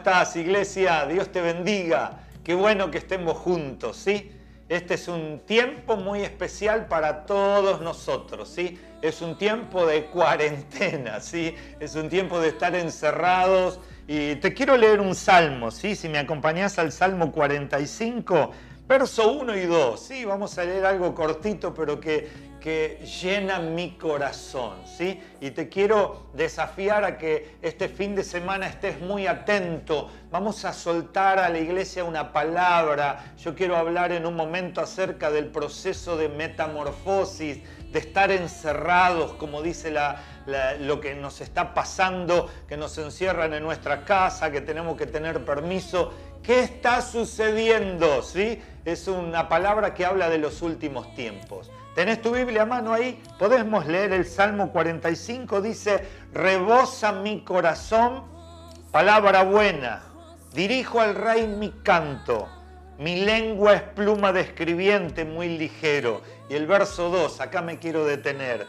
Estás, iglesia? Dios te bendiga. Qué bueno que estemos juntos, ¿sí? Este es un tiempo muy especial para todos nosotros, ¿sí? Es un tiempo de cuarentena, ¿sí? Es un tiempo de estar encerrados. Y te quiero leer un salmo, ¿sí? Si me acompañás al Salmo 45, verso 1 y 2, ¿sí? Vamos a leer algo cortito, pero que, que llena mi corazón, ¿sí? Y te quiero desafiar a que este fin de semana estés muy atento. Vamos a soltar a la iglesia una palabra. Yo quiero hablar en un momento acerca del proceso de metamorfosis, de estar encerrados, como dice la, lo que nos está pasando, que nos encierran en nuestra casa, que tenemos que tener permiso. ¿Qué está sucediendo? ¿Sí? Es una palabra que habla de los últimos tiempos. ¿Tenés tu Biblia a mano ahí? Podemos leer el Salmo 45, dice, rebosa mi corazón, palabra buena, dirijo al rey mi canto, mi lengua es pluma de escribiente muy ligero. Y el verso 2, acá me quiero detener,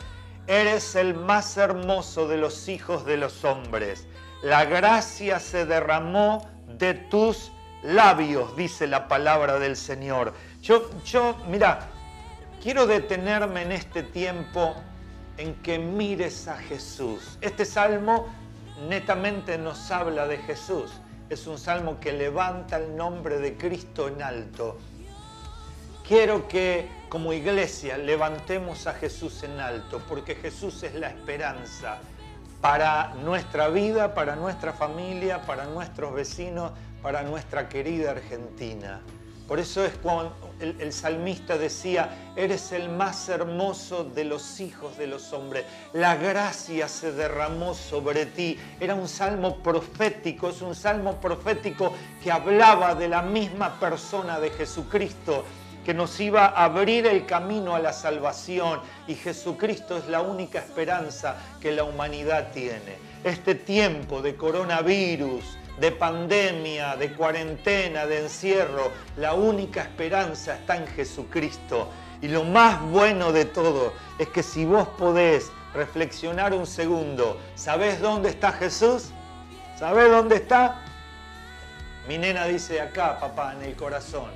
eres el más hermoso de los hijos de los hombres, la gracia se derramó de tus labios, dice la palabra del Señor. Yo, yo, mira, quiero detenerme en este tiempo en que mires a Jesús. Este salmo netamente nos habla de Jesús. Es un salmo que levanta el nombre de Cristo en alto. Quiero que como iglesia levantemos a Jesús en alto, porque Jesús es la esperanza para nuestra vida, para nuestra familia, para nuestros vecinos, para nuestra querida Argentina. Por eso es cuando el, salmista decía, eres el más hermoso de los hijos de los hombres. La gracia se derramó sobre ti. Era un salmo profético, es un salmo profético que hablaba de la misma persona de Jesucristo que nos iba a abrir el camino a la salvación y Jesucristo es la única esperanza que la humanidad tiene. Este tiempo de coronavirus, de pandemia, de cuarentena, de encierro, la única esperanza está en Jesucristo. Y lo más bueno de todo es que si vos podés reflexionar un segundo, ¿sabés dónde está Jesús? ¿Sabés dónde está? Mi nena dice acá, papá, en el corazón.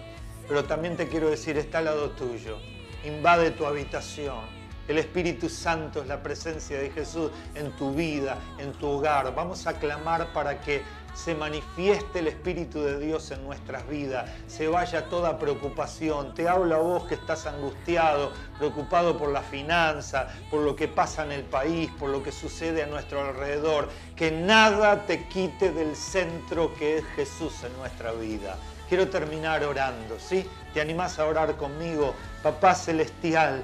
Pero también te quiero decir, está al lado tuyo. Invade tu habitación. El Espíritu Santo es la presencia de Jesús en tu vida, en tu hogar. Vamos a clamar para que se manifieste el Espíritu de Dios en nuestras vidas, se vaya toda preocupación. Te hablo a vos que estás angustiado, preocupado por la finanza, por lo que pasa en el país, por lo que sucede a nuestro alrededor. Que nada te quite del centro que es Jesús en nuestra vida. Quiero terminar orando, ¿sí? ¿Te animás a orar conmigo? Papá Celestial,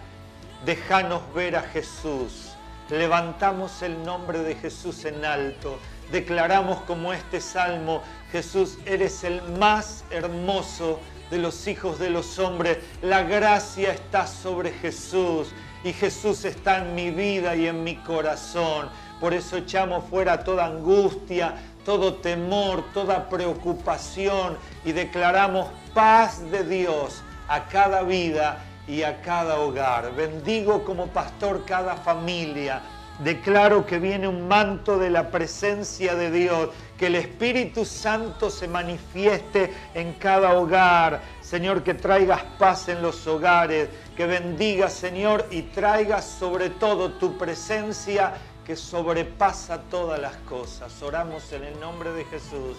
déjanos ver a Jesús. Levantamos el nombre de Jesús en alto. Declaramos como este salmo, Jesús, eres el más hermoso de los hijos de los hombres. La gracia está sobre Jesús y Jesús está en mi vida y en mi corazón. Por eso echamos fuera toda angustia, todo temor, toda preocupación y declaramos paz de Dios a cada vida y a cada hogar. Bendigo como pastor cada familia. Declaro que viene un manto de la presencia de Dios, que el Espíritu Santo se manifieste en cada hogar. Señor, que traigas paz en los hogares, que bendigas, Señor, y traigas sobre todo tu presencia que sobrepasa todas las cosas. Oramos en el nombre de Jesús.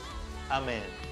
Amén